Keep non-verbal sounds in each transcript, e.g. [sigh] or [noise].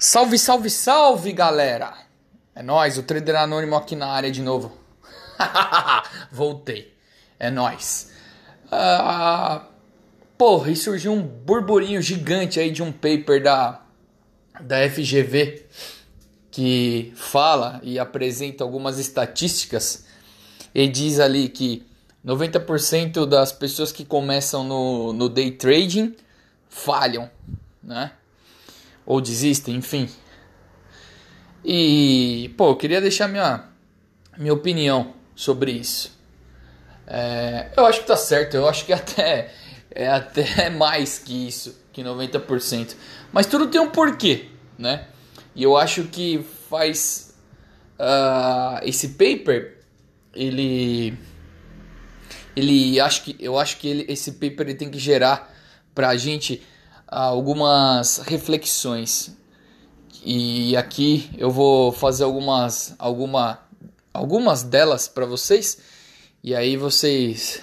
Salve, salve, salve, galera! É nós, o Trader Anônimo aqui na área de novo. [laughs] Voltei. É nós. Ah, porra, e surgiu um burburinho gigante aí de um paper da da FGV que fala e apresenta algumas estatísticas e diz ali que 90% das pessoas que começam no, no day trading falham, né? Ou desistem, enfim. E, pô, eu queria deixar minha, minha opinião sobre isso. É, eu acho que tá certo, eu acho que [laughs] até é até mais que isso, que 90%. Mas tudo tem um porquê, né? E eu acho que faz uh, esse paper, ele ele acho que eu acho que ele, esse paper ele tem que gerar para a gente algumas reflexões. E aqui eu vou fazer algumas, alguma, algumas delas para vocês. E aí vocês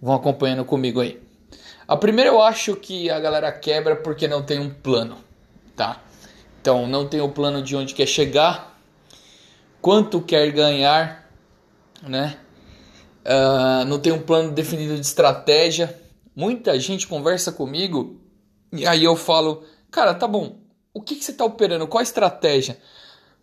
vão acompanhando comigo aí. A primeira eu acho que a galera quebra porque não tem um plano, tá? Então não tem o um plano de onde quer chegar, quanto quer ganhar, né? Uh, não tem um plano definido de estratégia. Muita gente conversa comigo e aí eu falo, cara, tá bom, o que, que você está operando? Qual a estratégia?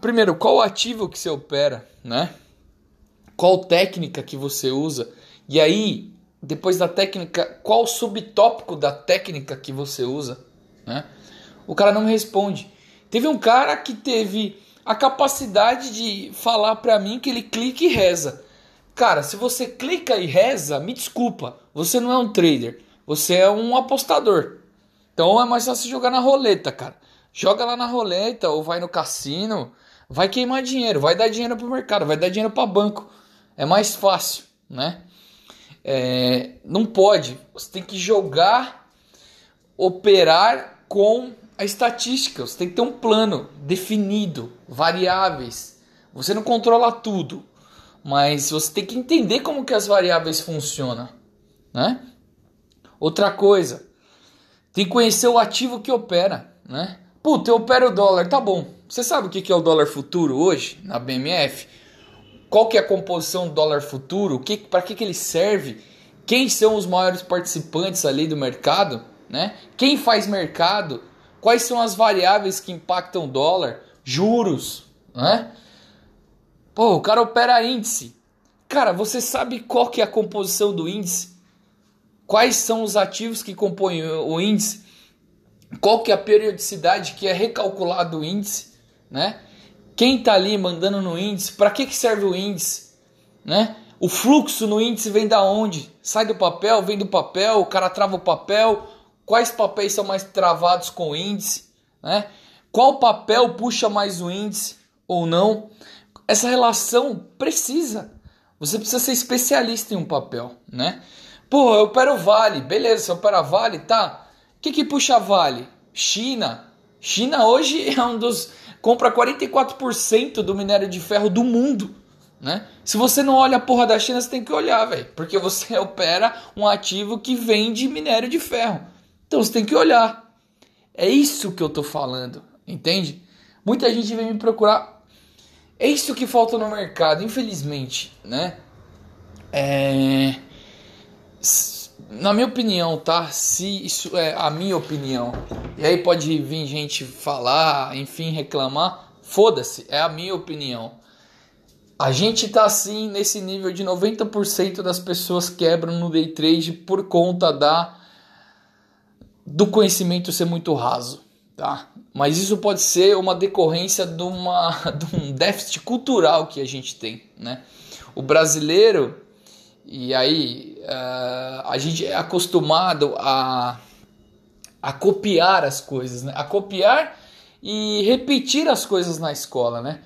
Primeiro, qual ativo que você opera, né? Qual técnica que você usa? E aí, depois da técnica, qual subtópico da técnica que você usa, né? O cara não me responde. Teve um cara que teve a capacidade de falar para mim que ele clica e reza. Cara, se você clica e reza, me desculpa, você não é um trader, você é um apostador. Então é mais fácil jogar na roleta, cara. Joga lá na roleta ou vai no cassino, vai queimar dinheiro, vai dar dinheiro pro mercado, vai dar dinheiro para banco. É mais fácil, né? É, não pode. Você tem que jogar, operar com a estatística. Você tem que ter um plano definido, variáveis. Você não controla tudo, mas você tem que entender como que as variáveis funcionam, né? Outra coisa, tem que conhecer o ativo que opera, né? Puta, eu opero o dólar, tá bom. Você sabe o que é o dólar futuro hoje na BMF? Qual que é a composição do dólar futuro? Que, para que, que ele serve? Quem são os maiores participantes ali do mercado? Né? Quem faz mercado? Quais são as variáveis que impactam o dólar? Juros, né? Pô, o cara opera índice. Cara, você sabe qual que é a composição do índice? Quais são os ativos que compõem o índice, qual que é a periodicidade que é recalculado o índice, né? Quem está ali mandando no índice, para que, que serve o índice, né? O fluxo no índice vem da onde? Sai do papel, vem do papel, o cara trava o papel, quais papéis são mais travados com o índice, né? Qual papel puxa mais o índice ou não? Essa relação precisa. Você precisa ser especialista em um papel, né? Pô, eu opero Vale, beleza, você opera Vale, tá? O que que puxa Vale? China. China hoje [laughs] é um dos compra 44% do minério de ferro do mundo, né? Se você não olha a porra da China, você tem que olhar, velho, porque você [laughs] opera um ativo que vende minério de ferro. Então você tem que olhar. É isso que eu tô falando, entende? Muita gente vem me procurar. É isso que falta no mercado, infelizmente, né? É na minha opinião, tá? Se isso é a minha opinião, e aí pode vir gente falar, enfim, reclamar, foda-se, é a minha opinião. A gente tá assim nesse nível de 90% das pessoas quebram no day trade por conta da do conhecimento ser muito raso, tá? Mas isso pode ser uma decorrência de, uma, [laughs] de um déficit cultural que a gente tem, né? O brasileiro, e aí uh, a gente é acostumado a, a copiar as coisas, né? A copiar e repetir as coisas na escola, né?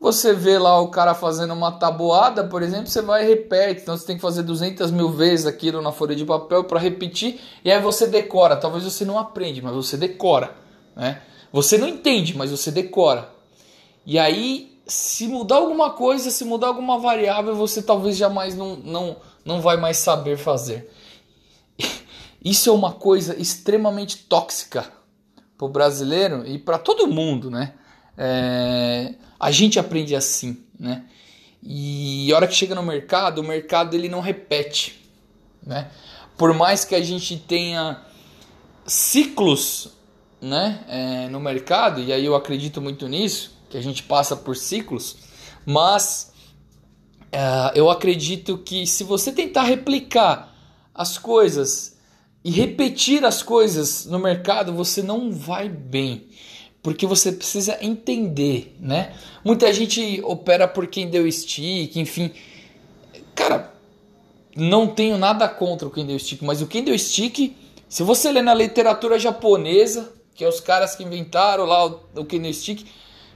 Você vê lá o cara fazendo uma tabuada, por exemplo, você vai e repete. Então você tem que fazer 200 mil vezes aquilo na folha de papel para repetir. E aí você decora. Talvez você não aprende, mas você decora. Né? Você não entende, mas você decora. E aí se mudar alguma coisa, se mudar alguma variável, você talvez jamais não, não, não vai mais saber fazer. Isso é uma coisa extremamente tóxica. para o brasileiro e para todo mundo, né? É, a gente aprende assim, né? E a hora que chega no mercado, o mercado ele não repete, né? Por mais que a gente tenha ciclos, né, é, no mercado, e aí eu acredito muito nisso, que a gente passa por ciclos, mas é, eu acredito que se você tentar replicar as coisas e repetir as coisas no mercado, você não vai bem porque você precisa entender, né? Muita gente opera por quem deu stick, enfim. Cara, não tenho nada contra o quem deu stick, mas o quem deu stick, se você ler na literatura japonesa, que é os caras que inventaram lá o quem deu stick,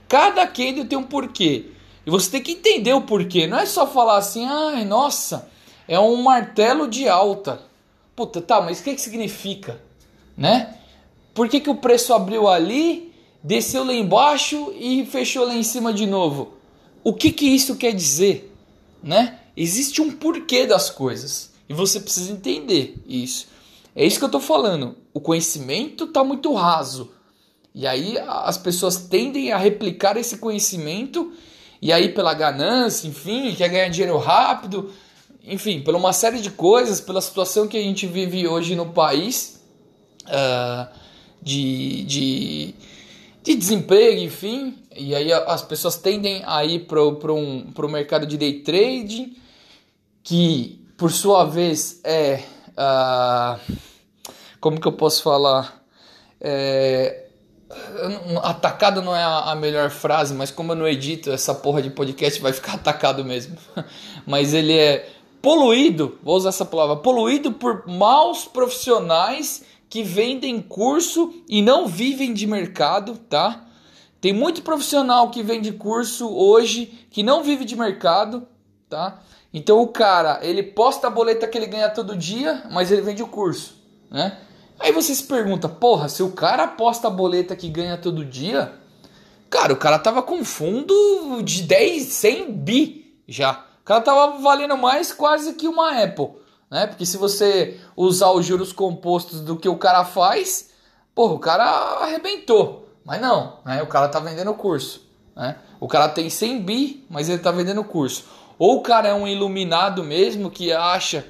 cada Kendo tem um porquê. E você tem que entender o porquê. Não é só falar assim, ai, nossa, é um martelo de alta. Puta, tá, mas o que, que significa? Né? Por que, que o preço abriu ali desceu lá embaixo e fechou lá em cima de novo. O que que isso quer dizer, né? Existe um porquê das coisas e você precisa entender isso. É isso que eu estou falando. O conhecimento está muito raso. E aí as pessoas tendem a replicar esse conhecimento e aí pela ganância, enfim, quer ganhar dinheiro rápido, enfim, por uma série de coisas, pela situação que a gente vive hoje no país, uh, de, de de desemprego, enfim. E aí as pessoas tendem a ir para um, o mercado de day trading, que por sua vez é. Uh, como que eu posso falar? É, atacado não é a, melhor frase, mas como eu não edito essa porra de podcast, vai ficar [laughs] atacado mesmo. mas ele é poluído, vou usar essa palavra, poluído por maus profissionais que vendem curso e não vivem de mercado, tá? Tem muito profissional que vende curso hoje que não vive de mercado, tá? Então o cara, ele posta a boleta que ele ganha todo dia, mas ele vende o curso, né? Aí você se pergunta, porra, se o cara posta a boleta que ganha todo dia, cara, o cara tava com fundo de 10, 100 bi já. O cara tava valendo mais quase que uma Apple né? Porque se você usar os juros compostos do que o cara faz, porra, o cara arrebentou. Mas não, né? O cara tá vendendo o curso, né? O cara tem 100 bi, mas ele tá vendendo o curso. Ou o cara é um iluminado mesmo que acha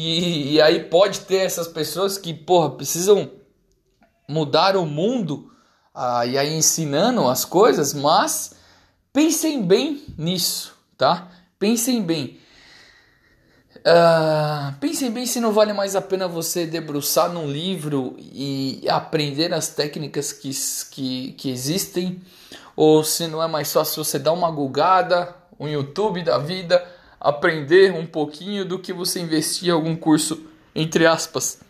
e, e aí pode ter essas pessoas que, porra, precisam mudar o mundo ah, e aí ensinando as coisas, mas pensem bem nisso, tá? Pensem bem. Uh, pensem bem se não vale mais a pena você debruçar num livro e aprender as técnicas que, que, que existem, ou se não é mais fácil você dar uma gulgada, um YouTube da vida, aprender um pouquinho do que você investir em algum curso, entre aspas,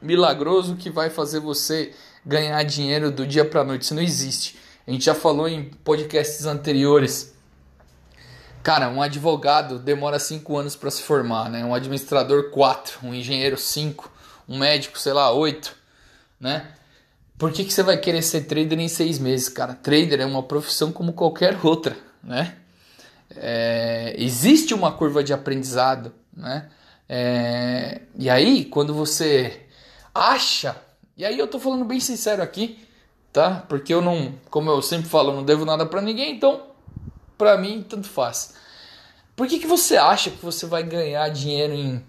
milagroso que vai fazer você ganhar dinheiro do dia para noite. Isso não existe. A gente já falou em podcasts anteriores Cara, um advogado demora 5 anos para se formar, né? Um administrador 4, um engenheiro 5, um médico, sei lá, 8, né? Por que, que você vai querer ser trader em 6 meses, cara? Trader é uma profissão como qualquer outra, né? É, existe uma curva de aprendizado, né? É, e aí, quando você acha, e aí eu tô falando bem sincero aqui, tá? Porque eu não, como eu sempre falo, não devo nada para ninguém, então para mim tanto faz. Por que, que você acha que você vai ganhar dinheiro em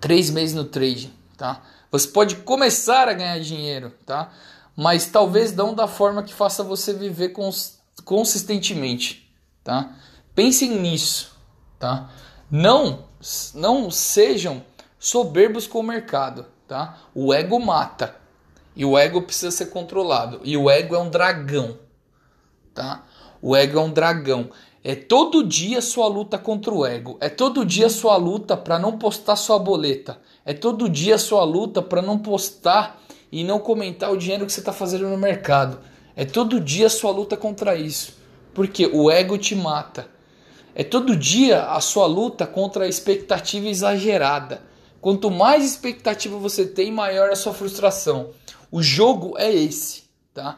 três meses no trade, tá? Você pode começar a ganhar dinheiro, tá? Mas talvez não da forma que faça você viver cons consistentemente, tá? Pensem nisso, tá? Não, não sejam soberbos com o mercado, tá? O ego mata e o ego precisa ser controlado e o ego é um dragão, tá? O ego é um dragão. É todo dia sua luta contra o ego. É todo dia sua luta para não postar sua boleta. É todo dia sua luta para não postar e não comentar o dinheiro que você está fazendo no mercado. É todo dia sua luta contra isso. Porque o ego te mata. É todo dia a sua luta contra a expectativa exagerada. Quanto mais expectativa você tem, maior é a sua frustração. O jogo é esse, tá?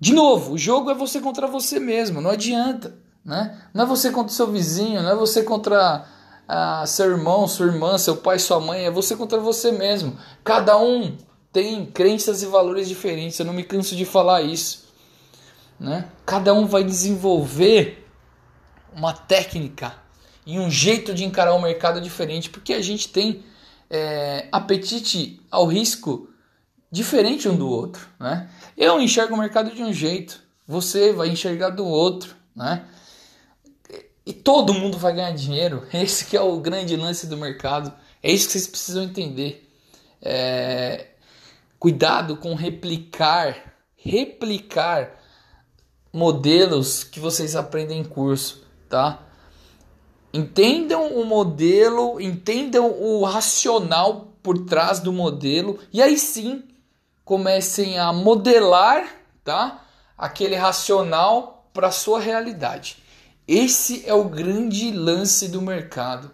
De novo, o jogo é você contra você mesmo, não adianta. Né? Não é você contra seu vizinho, não é você contra ah, seu irmão, sua irmã, seu pai, sua mãe, é você contra você mesmo. Cada um tem crenças e valores diferentes. Eu não me canso de falar isso. Né? Cada um vai desenvolver uma técnica e um jeito de encarar o mercado diferente, porque a gente tem é, apetite ao risco diferente um do outro. Né? Eu enxergo o mercado de um jeito, você vai enxergar do outro. Né? E todo mundo vai ganhar dinheiro. [laughs] Esse que é o grande lance do mercado. É isso que vocês precisam entender. É... Cuidado com replicar, replicar modelos que vocês aprendem em curso, tá? Entendam o modelo, entendam o racional por trás do modelo e aí sim comecem a modelar, tá? Aquele racional para sua realidade. Esse é o grande lance do mercado,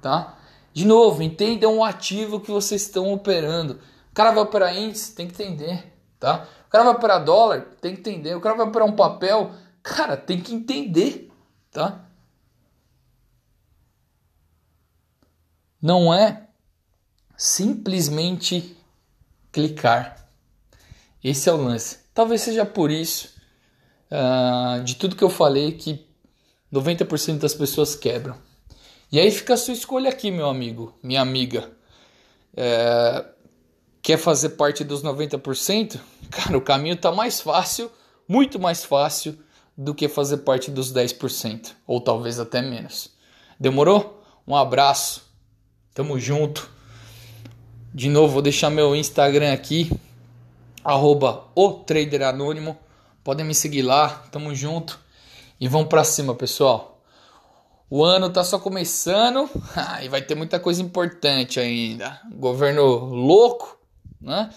tá? De novo, entendam o ativo que vocês estão operando. O cara vai operar índice, tem que entender, tá? O cara vai operar dólar, tem que entender. O cara vai operar um papel, cara, tem que entender, tá? Não é simplesmente clicar. Esse é o lance. Talvez seja por isso, uh, de tudo que eu falei, que 90% das pessoas quebram. E aí fica a sua escolha aqui, meu amigo, minha amiga. É, quer fazer parte dos 90%? Cara, o caminho está mais fácil, muito mais fácil do que fazer parte dos 10%, ou talvez até menos. Demorou? Um abraço, tamo junto. De novo, vou deixar meu Instagram aqui, arroba o Trader Anônimo. Podem me seguir lá, tamo junto. E vamos para cima, pessoal. O ano tá só começando [laughs] ah, e vai ter muita coisa importante ainda. Governo louco, né?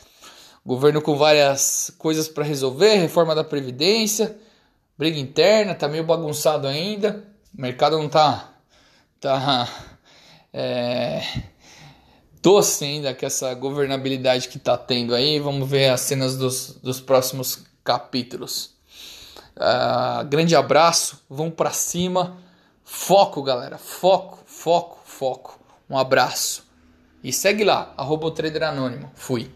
Governo com várias coisas para resolver, reforma da previdência, briga interna, tá meio bagunçado ainda. O mercado não tá tá é, doce ainda com essa governabilidade que tá tendo aí. Vamos ver as cenas dos, dos próximos capítulos. Uh, grande abraço, vão para cima. Foco, galera. Foco, foco, foco. Um abraço. E segue lá, arroba o Trader Anônimo. Fui.